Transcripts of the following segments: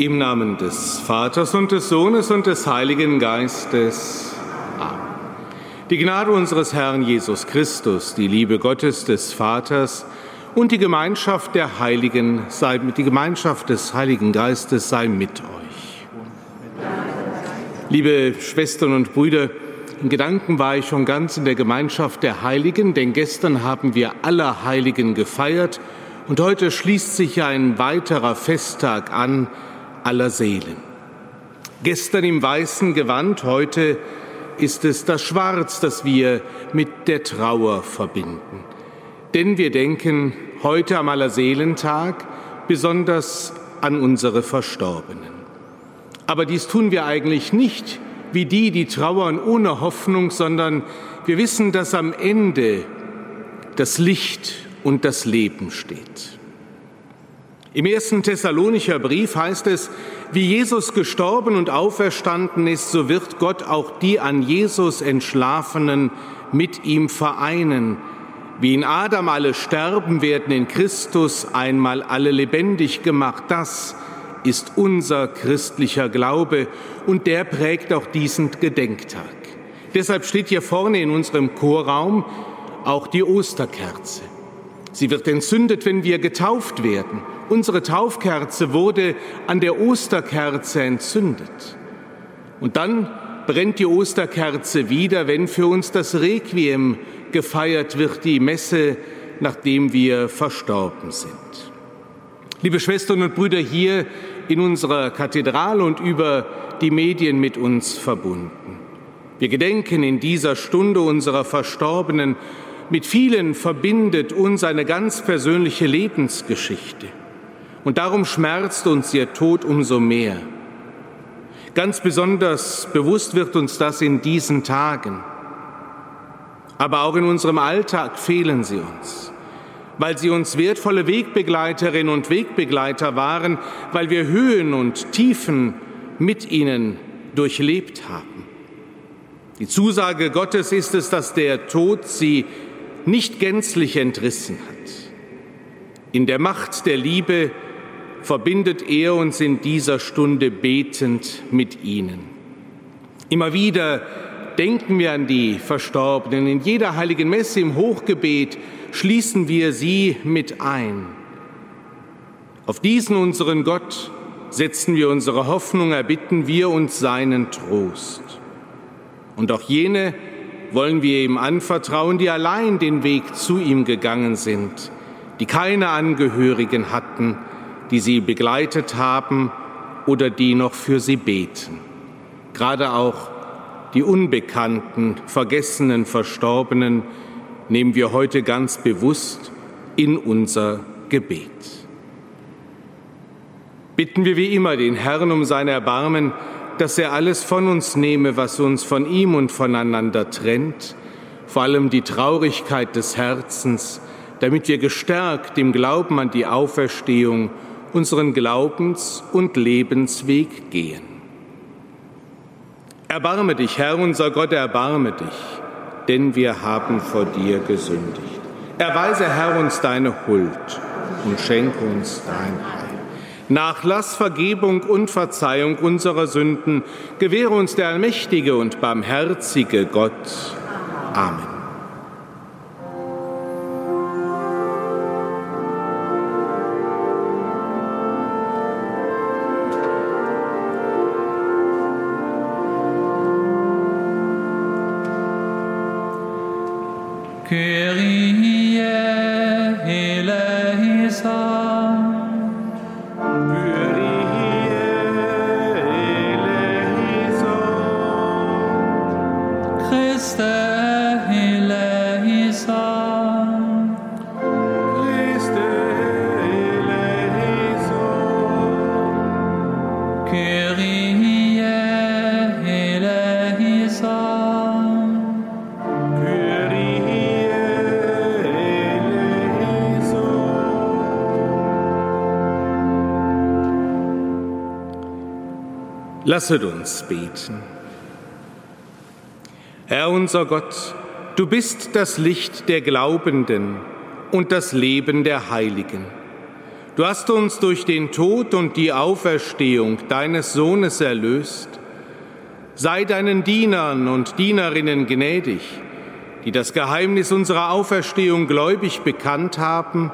Im Namen des Vaters und des Sohnes und des Heiligen Geistes. Amen. Die Gnade unseres Herrn Jesus Christus, die Liebe Gottes des Vaters und die Gemeinschaft der Heiligen sei mit die Gemeinschaft des Heiligen Geistes sei mit euch. Liebe Schwestern und Brüder, in Gedanken war ich schon ganz in der Gemeinschaft der Heiligen, denn gestern haben wir aller Heiligen gefeiert und heute schließt sich ein weiterer Festtag an, aller Seelen. Gestern im weißen Gewand, heute ist es das Schwarz, das wir mit der Trauer verbinden. Denn wir denken heute am Allerseelentag besonders an unsere Verstorbenen. Aber dies tun wir eigentlich nicht wie die, die trauern ohne Hoffnung, sondern wir wissen, dass am Ende das Licht und das Leben steht. Im ersten Thessalonicher Brief heißt es, wie Jesus gestorben und auferstanden ist, so wird Gott auch die an Jesus Entschlafenen mit ihm vereinen. Wie in Adam alle sterben, werden in Christus einmal alle lebendig gemacht. Das ist unser christlicher Glaube und der prägt auch diesen Gedenktag. Deshalb steht hier vorne in unserem Chorraum auch die Osterkerze. Sie wird entzündet, wenn wir getauft werden. Unsere Taufkerze wurde an der Osterkerze entzündet. Und dann brennt die Osterkerze wieder, wenn für uns das Requiem gefeiert wird, die Messe, nachdem wir verstorben sind. Liebe Schwestern und Brüder hier in unserer Kathedrale und über die Medien mit uns verbunden. Wir gedenken in dieser Stunde unserer Verstorbenen. Mit vielen verbindet uns eine ganz persönliche Lebensgeschichte. Und darum schmerzt uns ihr Tod umso mehr. Ganz besonders bewusst wird uns das in diesen Tagen. Aber auch in unserem Alltag fehlen sie uns, weil sie uns wertvolle Wegbegleiterinnen und Wegbegleiter waren, weil wir Höhen und Tiefen mit ihnen durchlebt haben. Die Zusage Gottes ist es, dass der Tod sie nicht gänzlich entrissen hat. In der Macht der Liebe verbindet er uns in dieser Stunde betend mit ihnen. Immer wieder denken wir an die Verstorbenen. In jeder heiligen Messe im Hochgebet schließen wir sie mit ein. Auf diesen unseren Gott setzen wir unsere Hoffnung, erbitten wir uns seinen Trost. Und auch jene wollen wir ihm anvertrauen, die allein den Weg zu ihm gegangen sind, die keine Angehörigen hatten, die sie begleitet haben oder die noch für sie beten. Gerade auch die unbekannten, vergessenen, verstorbenen nehmen wir heute ganz bewusst in unser Gebet. Bitten wir wie immer den Herrn um sein Erbarmen, dass er alles von uns nehme, was uns von ihm und voneinander trennt, vor allem die Traurigkeit des Herzens, damit wir gestärkt im Glauben an die Auferstehung unseren Glaubens- und Lebensweg gehen. Erbarme dich, Herr unser Gott, erbarme dich, denn wir haben vor dir gesündigt. Erweise, Herr, uns deine Huld und schenke uns dein Heil. Nachlass, Vergebung und Verzeihung unserer Sünden gewähre uns der allmächtige und barmherzige Gott. Amen. Lasset uns beten. Herr unser Gott, du bist das Licht der Glaubenden und das Leben der Heiligen. Du hast uns durch den Tod und die Auferstehung deines Sohnes erlöst. Sei deinen Dienern und Dienerinnen gnädig, die das Geheimnis unserer Auferstehung gläubig bekannt haben,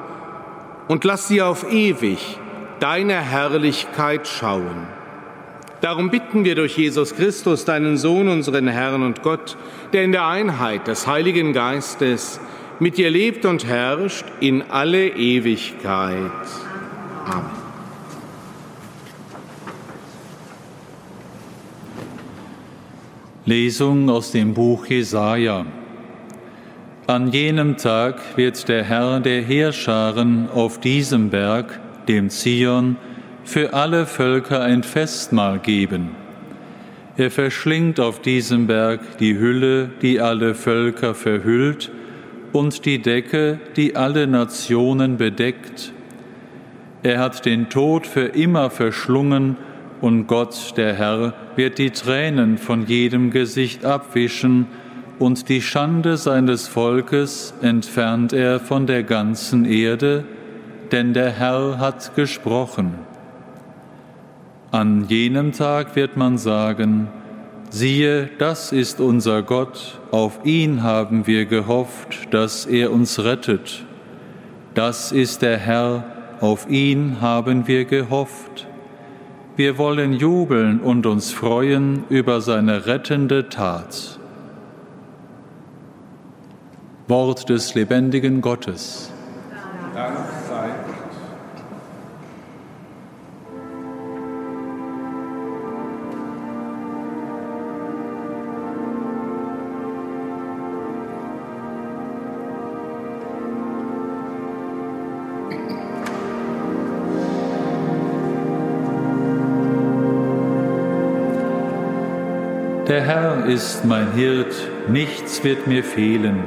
und lass sie auf ewig deine Herrlichkeit schauen. Darum bitten wir durch Jesus Christus, deinen Sohn, unseren Herrn und Gott, der in der Einheit des Heiligen Geistes mit dir lebt und herrscht in alle Ewigkeit. Amen. Lesung aus dem Buch Jesaja. An jenem Tag wird der Herr der Heerscharen auf diesem Berg, dem Zion, für alle Völker ein Festmahl geben. Er verschlingt auf diesem Berg die Hülle, die alle Völker verhüllt, und die Decke, die alle Nationen bedeckt er hat den Tod für immer verschlungen und Gott, der Herr, wird die Tränen von jedem Gesicht abwischen und die Schande seines Volkes entfernt er von der ganzen Erde, denn der Herr hat gesprochen. An jenem Tag wird man sagen, siehe, das ist unser Gott, auf ihn haben wir gehofft, dass er uns rettet. Das ist der Herr, auf ihn haben wir gehofft. Wir wollen jubeln und uns freuen über seine rettende Tat. Wort des lebendigen Gottes. Dank Der Herr ist mein Hirt, nichts wird mir fehlen.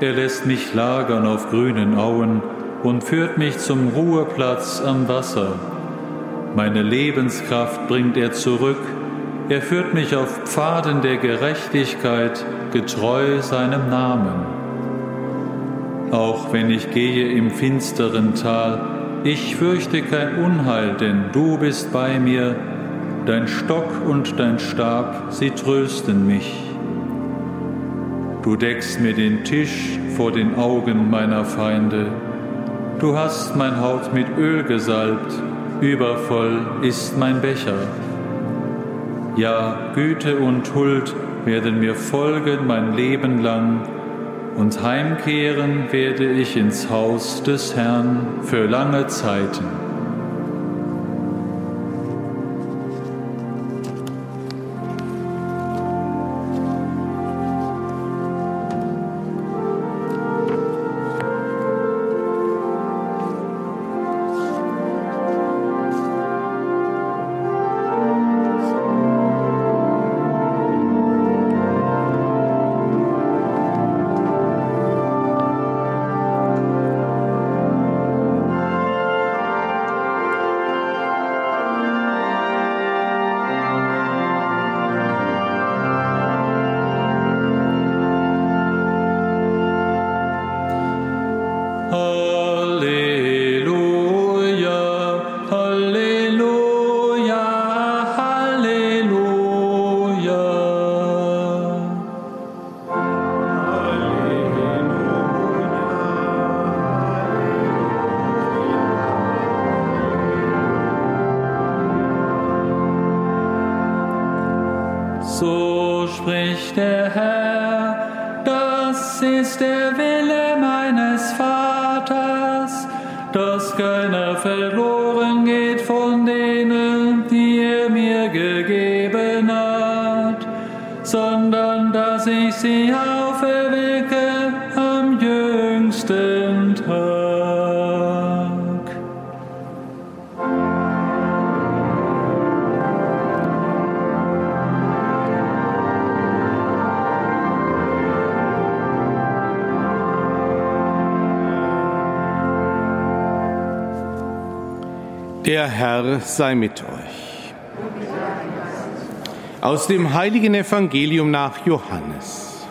Er lässt mich lagern auf grünen Auen und führt mich zum Ruheplatz am Wasser. Meine Lebenskraft bringt er zurück. Er führt mich auf Pfaden der Gerechtigkeit, getreu seinem Namen. Auch wenn ich gehe im finsteren Tal, ich fürchte kein Unheil, denn du bist bei mir dein Stock und dein Stab, sie trösten mich. Du deckst mir den Tisch vor den Augen meiner Feinde. Du hast mein Haupt mit Öl gesalbt, übervoll ist mein Becher. Ja, Güte und Huld werden mir folgen mein Leben lang, und heimkehren werde ich ins Haus des Herrn für lange Zeiten. Der Herr sei mit euch. Aus dem heiligen Evangelium nach Johannes.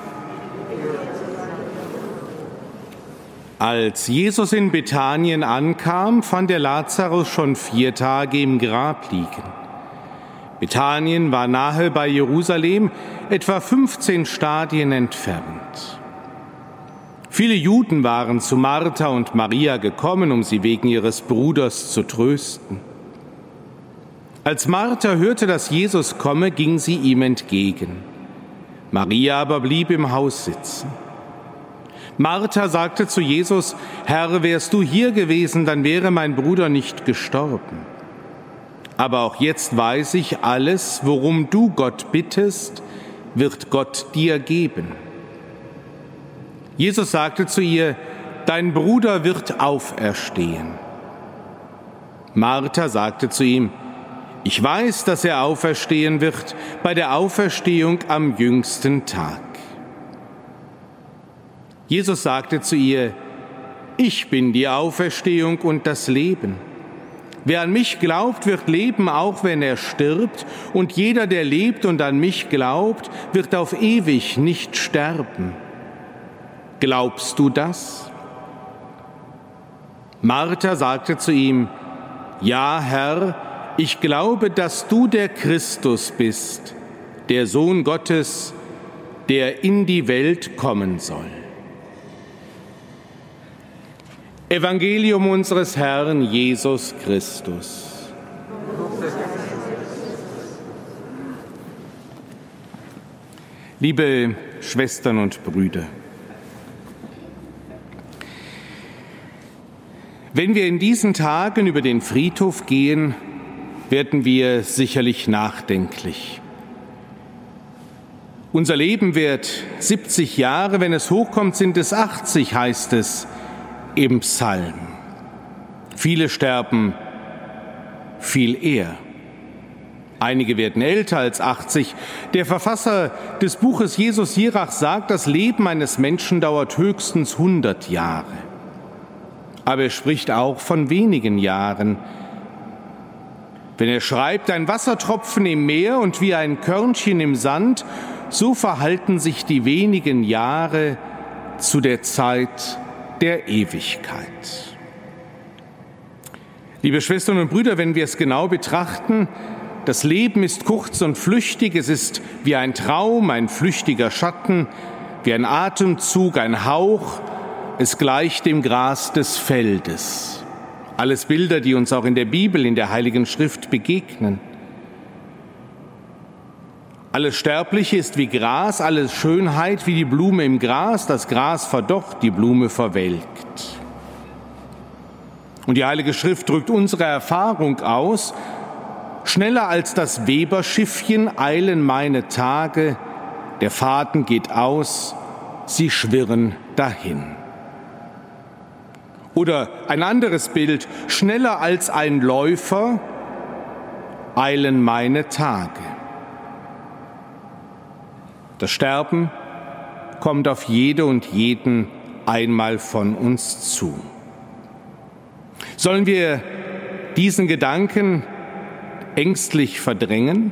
Als Jesus in Bethanien ankam, fand er Lazarus schon vier Tage im Grab liegen. Bethanien war nahe bei Jerusalem, etwa 15 Stadien entfernt. Viele Juden waren zu Martha und Maria gekommen, um sie wegen ihres Bruders zu trösten. Als Martha hörte, dass Jesus komme, ging sie ihm entgegen. Maria aber blieb im Haus sitzen. Martha sagte zu Jesus, Herr, wärst du hier gewesen, dann wäre mein Bruder nicht gestorben. Aber auch jetzt weiß ich, alles, worum du Gott bittest, wird Gott dir geben. Jesus sagte zu ihr, Dein Bruder wird auferstehen. Martha sagte zu ihm, Ich weiß, dass er auferstehen wird bei der Auferstehung am jüngsten Tag. Jesus sagte zu ihr, ich bin die Auferstehung und das Leben. Wer an mich glaubt, wird leben, auch wenn er stirbt, und jeder, der lebt und an mich glaubt, wird auf ewig nicht sterben. Glaubst du das? Martha sagte zu ihm, Ja, Herr, ich glaube, dass du der Christus bist, der Sohn Gottes, der in die Welt kommen soll. Evangelium unseres Herrn Jesus Christus. Liebe Schwestern und Brüder, wenn wir in diesen Tagen über den Friedhof gehen, werden wir sicherlich nachdenklich. Unser Leben wird 70 Jahre, wenn es hochkommt, sind es 80, heißt es im Psalm. Viele sterben viel eher. Einige werden älter als 80. Der Verfasser des Buches Jesus Jirach sagt, das Leben eines Menschen dauert höchstens 100 Jahre. Aber er spricht auch von wenigen Jahren. Wenn er schreibt, ein Wassertropfen im Meer und wie ein Körnchen im Sand, so verhalten sich die wenigen Jahre zu der Zeit der Ewigkeit. Liebe Schwestern und Brüder, wenn wir es genau betrachten, das Leben ist kurz und flüchtig, es ist wie ein Traum, ein flüchtiger Schatten, wie ein Atemzug, ein Hauch, es gleicht dem Gras des Feldes. Alles Bilder, die uns auch in der Bibel, in der Heiligen Schrift begegnen. Alles Sterbliche ist wie Gras, alles Schönheit wie die Blume im Gras, das Gras verdocht, die Blume verwelkt. Und die Heilige Schrift drückt unsere Erfahrung aus, schneller als das Weberschiffchen eilen meine Tage, der Faden geht aus, sie schwirren dahin. Oder ein anderes Bild, schneller als ein Läufer eilen meine Tage. Das Sterben kommt auf jede und jeden einmal von uns zu. Sollen wir diesen Gedanken ängstlich verdrängen?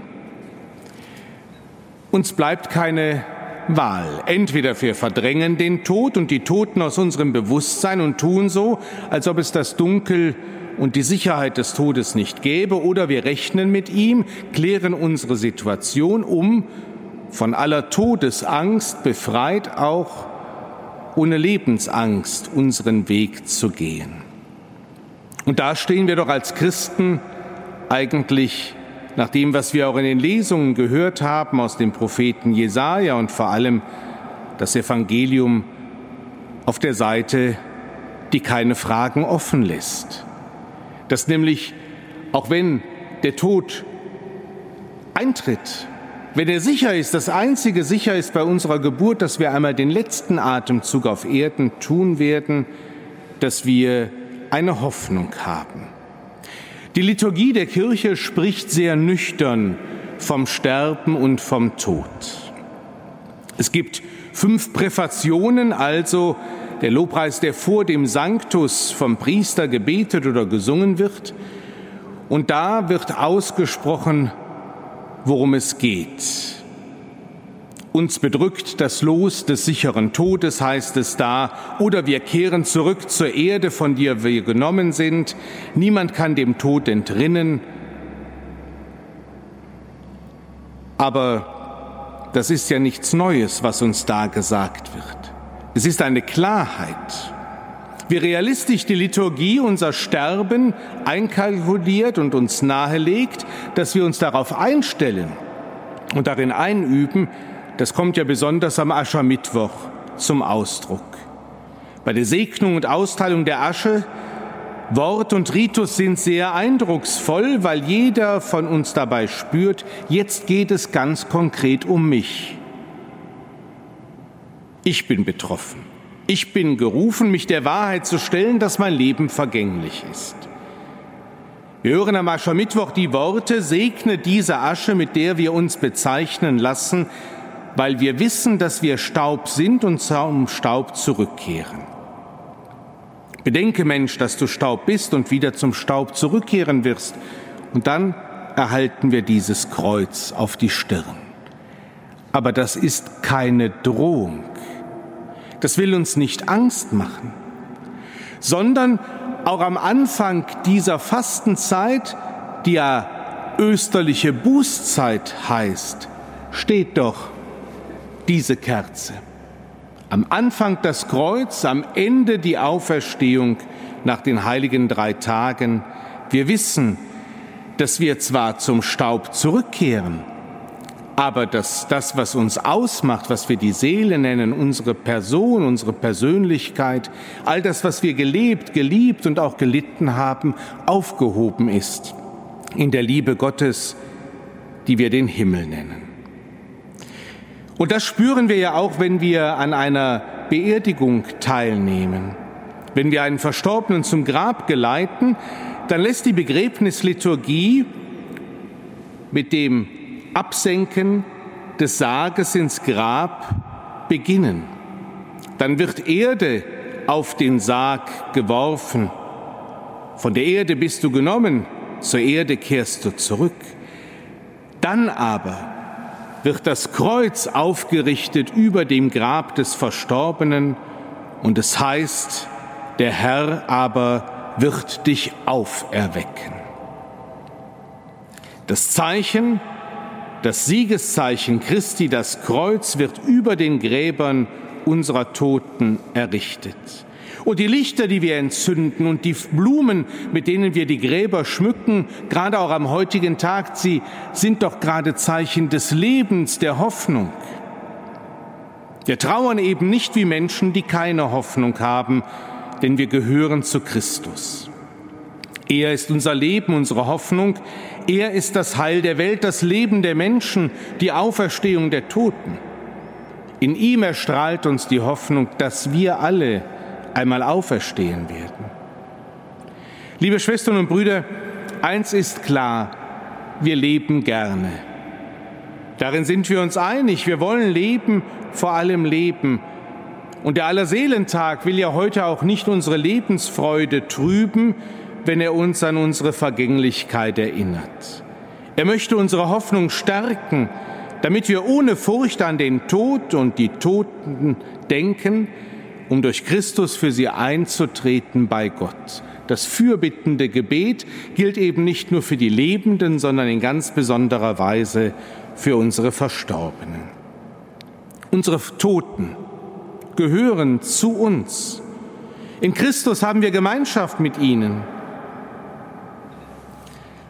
Uns bleibt keine Wahl. Entweder wir verdrängen den Tod und die Toten aus unserem Bewusstsein und tun so, als ob es das Dunkel und die Sicherheit des Todes nicht gäbe, oder wir rechnen mit ihm, klären unsere Situation um von aller Todesangst befreit, auch ohne Lebensangst unseren Weg zu gehen. Und da stehen wir doch als Christen eigentlich nach dem, was wir auch in den Lesungen gehört haben aus dem Propheten Jesaja und vor allem das Evangelium auf der Seite, die keine Fragen offen lässt. Dass nämlich, auch wenn der Tod eintritt, wenn er sicher ist, das einzige sicher ist bei unserer Geburt, dass wir einmal den letzten Atemzug auf Erden tun werden, dass wir eine Hoffnung haben. Die Liturgie der Kirche spricht sehr nüchtern vom Sterben und vom Tod. Es gibt fünf Präfationen, also der Lobpreis, der vor dem Sanctus vom Priester gebetet oder gesungen wird. Und da wird ausgesprochen, worum es geht. Uns bedrückt das Los des sicheren Todes, heißt es da, oder wir kehren zurück zur Erde, von der wir genommen sind. Niemand kann dem Tod entrinnen. Aber das ist ja nichts Neues, was uns da gesagt wird. Es ist eine Klarheit. Wie realistisch die Liturgie unser Sterben einkalkuliert und uns nahelegt, dass wir uns darauf einstellen und darin einüben, das kommt ja besonders am Aschermittwoch zum Ausdruck. Bei der Segnung und Austeilung der Asche, Wort und Ritus sind sehr eindrucksvoll, weil jeder von uns dabei spürt, jetzt geht es ganz konkret um mich. Ich bin betroffen. Ich bin gerufen, mich der Wahrheit zu stellen, dass mein Leben vergänglich ist. Wir hören am Aschermittwoch die Worte, segne diese Asche, mit der wir uns bezeichnen lassen, weil wir wissen, dass wir Staub sind und zum Staub zurückkehren. Bedenke, Mensch, dass du Staub bist und wieder zum Staub zurückkehren wirst. Und dann erhalten wir dieses Kreuz auf die Stirn. Aber das ist keine Drohung. Das will uns nicht Angst machen, sondern auch am Anfang dieser Fastenzeit, die ja österliche Bußzeit heißt, steht doch diese Kerze. Am Anfang das Kreuz, am Ende die Auferstehung nach den heiligen drei Tagen. Wir wissen, dass wir zwar zum Staub zurückkehren, aber dass das, was uns ausmacht, was wir die Seele nennen, unsere Person, unsere Persönlichkeit, all das, was wir gelebt, geliebt und auch gelitten haben, aufgehoben ist in der Liebe Gottes, die wir den Himmel nennen. Und das spüren wir ja auch, wenn wir an einer Beerdigung teilnehmen. Wenn wir einen Verstorbenen zum Grab geleiten, dann lässt die Begräbnisliturgie mit dem Absenken des Sarges ins Grab beginnen. Dann wird Erde auf den Sarg geworfen. Von der Erde bist du genommen, zur Erde kehrst du zurück. Dann aber wird das Kreuz aufgerichtet über dem Grab des Verstorbenen und es heißt, der Herr aber wird dich auferwecken. Das Zeichen, das Siegeszeichen Christi, das Kreuz wird über den Gräbern unserer Toten errichtet. Und die Lichter, die wir entzünden und die Blumen, mit denen wir die Gräber schmücken, gerade auch am heutigen Tag, sie sind doch gerade Zeichen des Lebens, der Hoffnung. Wir trauern eben nicht wie Menschen, die keine Hoffnung haben, denn wir gehören zu Christus. Er ist unser Leben, unsere Hoffnung. Er ist das Heil der Welt, das Leben der Menschen, die Auferstehung der Toten. In ihm erstrahlt uns die Hoffnung, dass wir alle einmal auferstehen werden. Liebe Schwestern und Brüder, eins ist klar, wir leben gerne. Darin sind wir uns einig, wir wollen leben, vor allem leben. Und der Allerseelentag will ja heute auch nicht unsere Lebensfreude trüben, wenn er uns an unsere Vergänglichkeit erinnert. Er möchte unsere Hoffnung stärken, damit wir ohne Furcht an den Tod und die Toten denken, um durch Christus für sie einzutreten bei Gott. Das fürbittende Gebet gilt eben nicht nur für die Lebenden, sondern in ganz besonderer Weise für unsere Verstorbenen. Unsere Toten gehören zu uns. In Christus haben wir Gemeinschaft mit ihnen.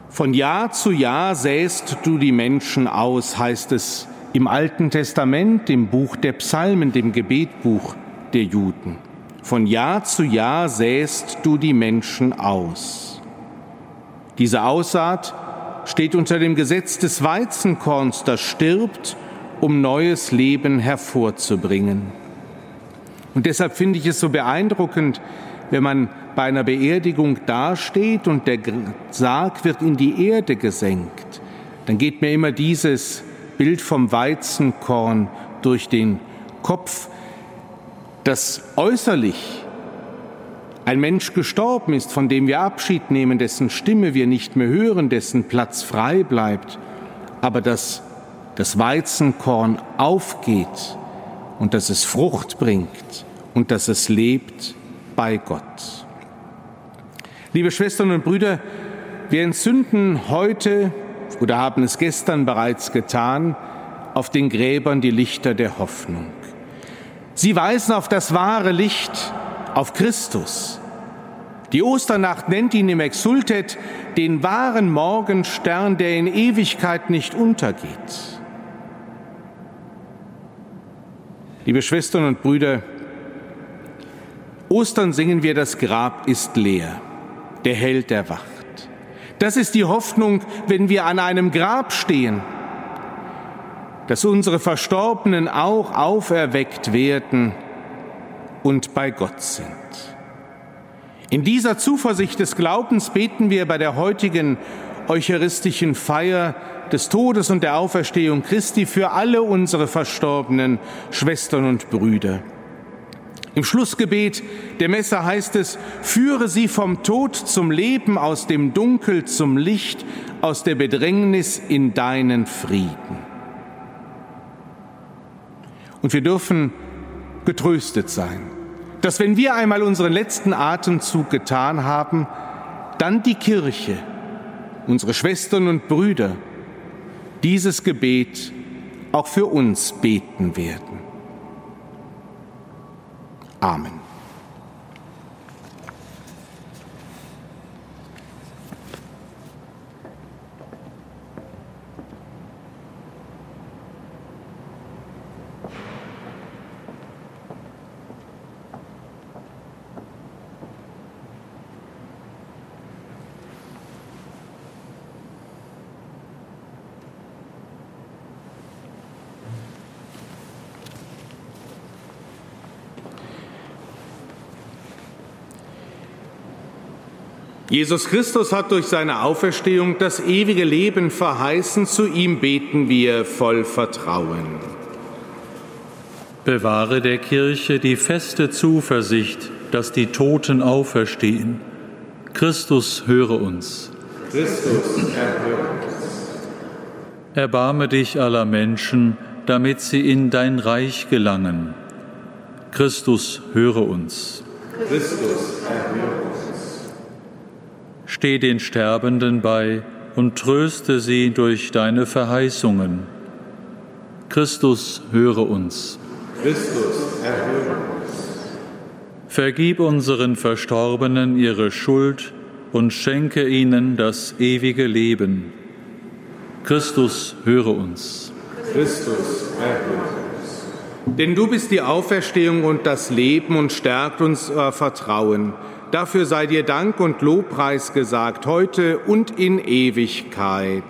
Von Jahr zu Jahr säst du die Menschen aus, heißt es im Alten Testament, im Buch der Psalmen, dem Gebetbuch der Juden. Von Jahr zu Jahr säst du die Menschen aus. Diese Aussaat steht unter dem Gesetz des Weizenkorns, das stirbt, um neues Leben hervorzubringen. Und deshalb finde ich es so beeindruckend, wenn man bei einer Beerdigung dasteht und der Sarg wird in die Erde gesenkt, dann geht mir immer dieses Bild vom Weizenkorn durch den Kopf, dass äußerlich ein Mensch gestorben ist, von dem wir Abschied nehmen, dessen Stimme wir nicht mehr hören, dessen Platz frei bleibt, aber dass das Weizenkorn aufgeht und dass es Frucht bringt und dass es lebt bei Gott. Liebe Schwestern und Brüder, wir entzünden heute oder haben es gestern bereits getan, auf den Gräbern die Lichter der Hoffnung. Sie weisen auf das wahre Licht, auf Christus. Die Osternacht nennt ihn im Exultet den wahren Morgenstern, der in Ewigkeit nicht untergeht. Liebe Schwestern und Brüder, Ostern singen wir, das Grab ist leer, der Held erwacht. Das ist die Hoffnung, wenn wir an einem Grab stehen, dass unsere Verstorbenen auch auferweckt werden und bei Gott sind. In dieser Zuversicht des Glaubens beten wir bei der heutigen eucharistischen Feier des Todes und der Auferstehung Christi für alle unsere verstorbenen Schwestern und Brüder. Im Schlussgebet der Messe heißt es, führe sie vom Tod zum Leben, aus dem Dunkel zum Licht, aus der Bedrängnis in deinen Frieden. Und wir dürfen getröstet sein, dass wenn wir einmal unseren letzten Atemzug getan haben, dann die Kirche, unsere Schwestern und Brüder, dieses Gebet auch für uns beten werden. Amen. Jesus Christus hat durch seine Auferstehung das ewige Leben verheißen. Zu ihm beten wir voll Vertrauen. Bewahre der Kirche die feste Zuversicht, dass die Toten auferstehen. Christus höre uns. Christus erhöre uns. Erbarme dich aller Menschen, damit sie in dein Reich gelangen. Christus höre uns. Christus erhöre uns. Steh den Sterbenden bei und tröste sie durch deine Verheißungen. Christus, höre uns. Christus, erhöre uns. Vergib unseren Verstorbenen ihre Schuld und schenke ihnen das ewige Leben. Christus, höre uns. Christus, erhöre uns. Denn du bist die Auferstehung und das Leben und stärkt unser Vertrauen Dafür sei dir Dank und Lobpreis gesagt, heute und in Ewigkeit.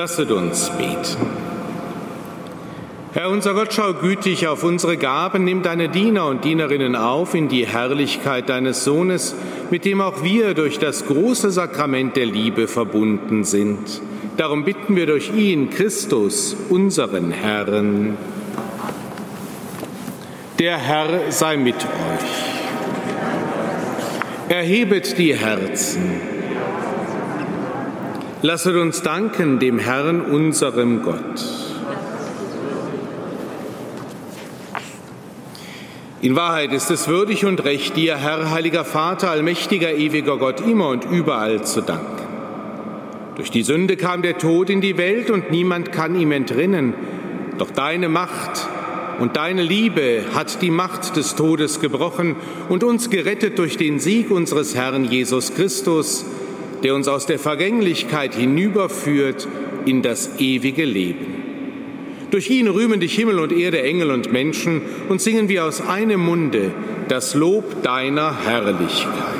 Lasset uns beten. Herr unser Gott, schau gütig auf unsere Gaben, nimm deine Diener und Dienerinnen auf in die Herrlichkeit deines Sohnes, mit dem auch wir durch das große Sakrament der Liebe verbunden sind. Darum bitten wir durch ihn, Christus, unseren Herrn. Der Herr sei mit euch. Erhebet die Herzen. Lasset uns danken dem Herrn, unserem Gott. In Wahrheit ist es würdig und recht, dir, Herr, heiliger Vater, allmächtiger, ewiger Gott, immer und überall zu danken. Durch die Sünde kam der Tod in die Welt und niemand kann ihm entrinnen. Doch deine Macht und deine Liebe hat die Macht des Todes gebrochen und uns gerettet durch den Sieg unseres Herrn Jesus Christus, der uns aus der Vergänglichkeit hinüberführt in das ewige Leben. Durch ihn rühmen dich Himmel und Erde, Engel und Menschen und singen wir aus einem Munde das Lob deiner Herrlichkeit.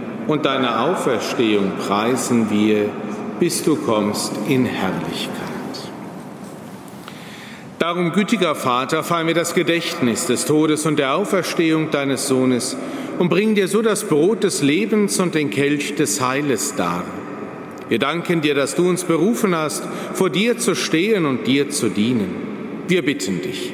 und deine Auferstehung preisen wir, bis du kommst in Herrlichkeit. Darum, gütiger Vater, feiern wir das Gedächtnis des Todes und der Auferstehung deines Sohnes und bringen dir so das Brot des Lebens und den Kelch des Heiles dar. Wir danken dir, dass du uns berufen hast, vor dir zu stehen und dir zu dienen. Wir bitten dich,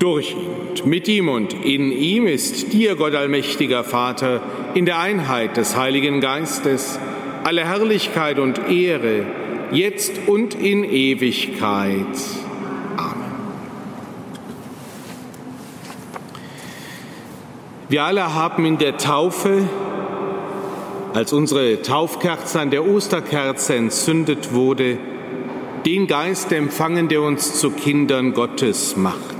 Durch ihn und mit ihm und in ihm ist dir, Gott allmächtiger Vater, in der Einheit des Heiligen Geistes, alle Herrlichkeit und Ehre, jetzt und in Ewigkeit. Amen. Wir alle haben in der Taufe, als unsere Taufkerze an der Osterkerze entzündet wurde, den Geist empfangen, der uns zu Kindern Gottes macht.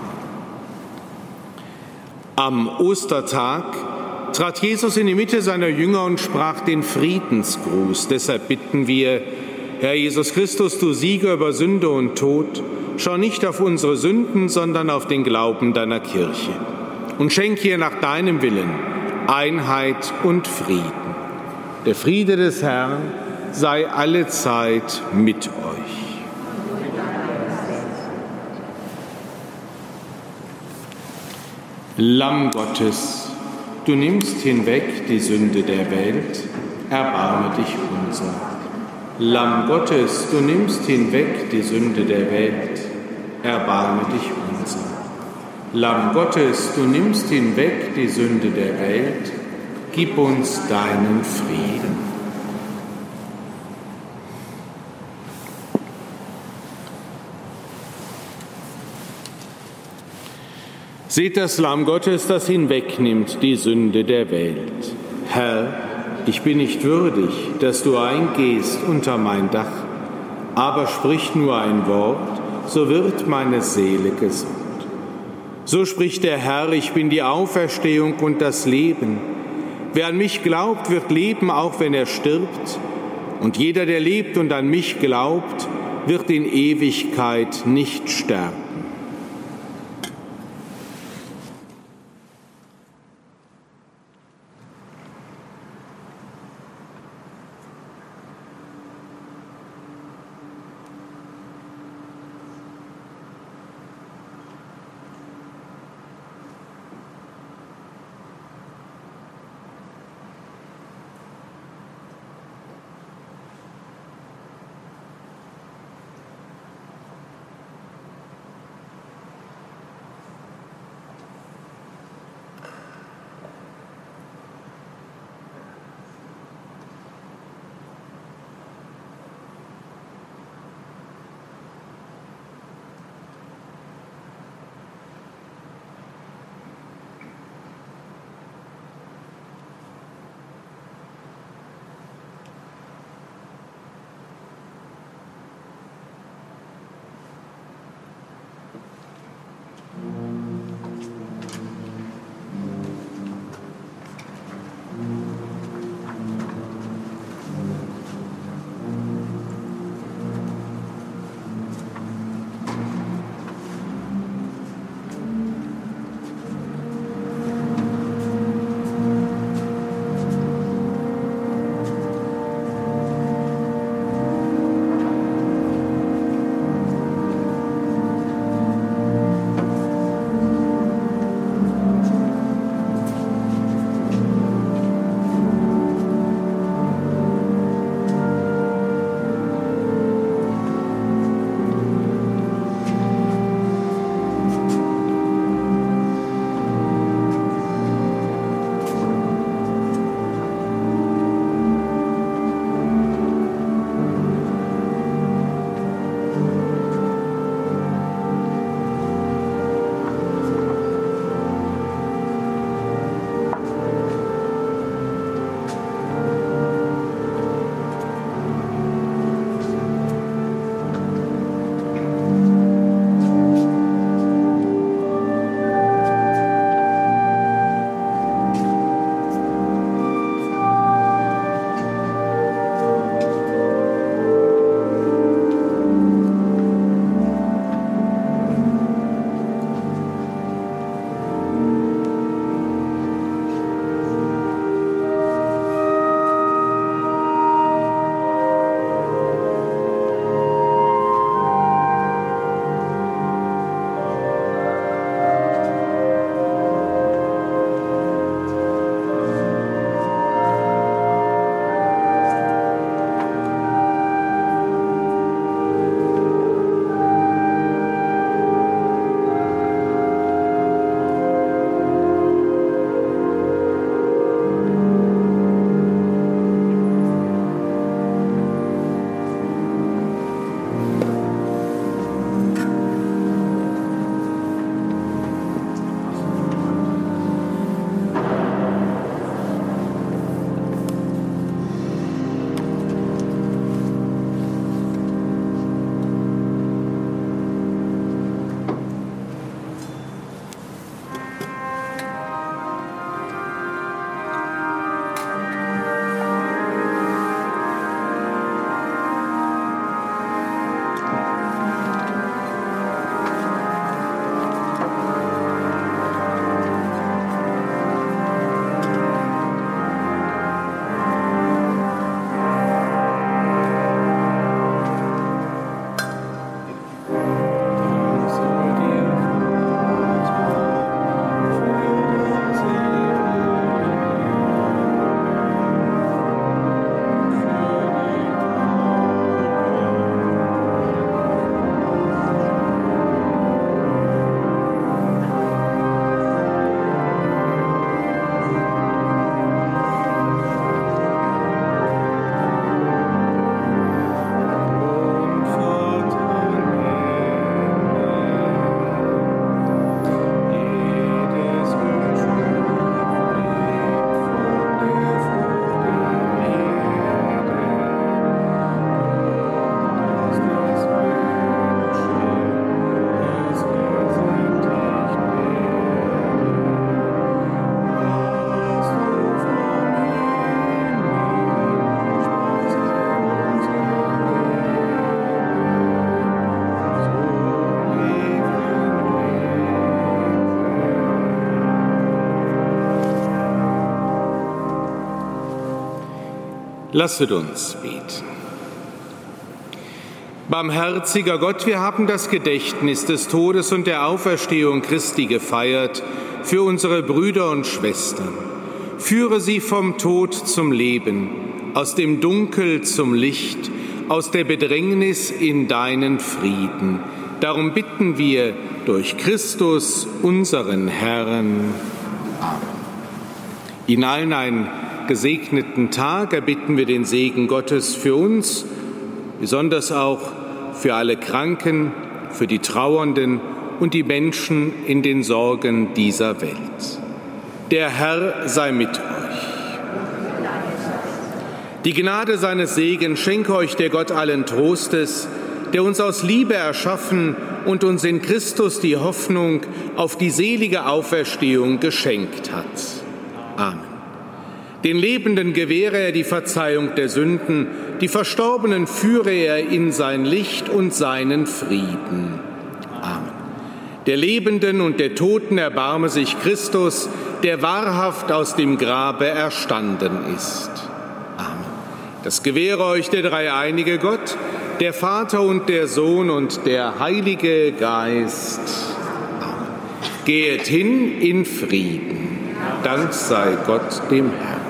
Am Ostertag trat Jesus in die Mitte seiner Jünger und sprach den Friedensgruß. Deshalb bitten wir, Herr Jesus Christus, du Sieger über Sünde und Tod, schau nicht auf unsere Sünden, sondern auf den Glauben deiner Kirche und schenke ihr nach deinem Willen Einheit und Frieden. Der Friede des Herrn sei alle Zeit mit euch. Lamm Gottes, du nimmst hinweg die Sünde der Welt, erbarme dich unser. Lamm Gottes, du nimmst hinweg die Sünde der Welt, erbarme dich unser. Lamm Gottes, du nimmst hinweg die Sünde der Welt, gib uns deinen Frieden. Seht das Lamm Gottes, das hinwegnimmt die Sünde der Welt. Herr, ich bin nicht würdig, dass du eingehst unter mein Dach, aber sprich nur ein Wort, so wird meine Seele gesund. So spricht der Herr, ich bin die Auferstehung und das Leben. Wer an mich glaubt, wird leben, auch wenn er stirbt. Und jeder, der lebt und an mich glaubt, wird in Ewigkeit nicht sterben. Lasset uns beten. Barmherziger Gott, wir haben das Gedächtnis des Todes und der Auferstehung Christi gefeiert für unsere Brüder und Schwestern. Führe sie vom Tod zum Leben, aus dem Dunkel zum Licht, aus der Bedrängnis in deinen Frieden. Darum bitten wir durch Christus, unseren Herrn. Amen. Ihnen allen ein gesegneten Tag erbitten wir den Segen Gottes für uns, besonders auch für alle Kranken, für die Trauernden und die Menschen in den Sorgen dieser Welt. Der Herr sei mit euch. Die Gnade seines Segens schenke euch der Gott allen Trostes, der uns aus Liebe erschaffen und uns in Christus die Hoffnung auf die selige Auferstehung geschenkt hat. Amen. Den Lebenden gewähre er die Verzeihung der Sünden, die Verstorbenen führe er in sein Licht und seinen Frieden. Amen. Der Lebenden und der Toten erbarme sich Christus, der wahrhaft aus dem Grabe erstanden ist. Amen. Das gewähre euch der dreieinige Gott, der Vater und der Sohn und der Heilige Geist. Amen. Gehet hin in Frieden. Dank sei Gott dem Herrn.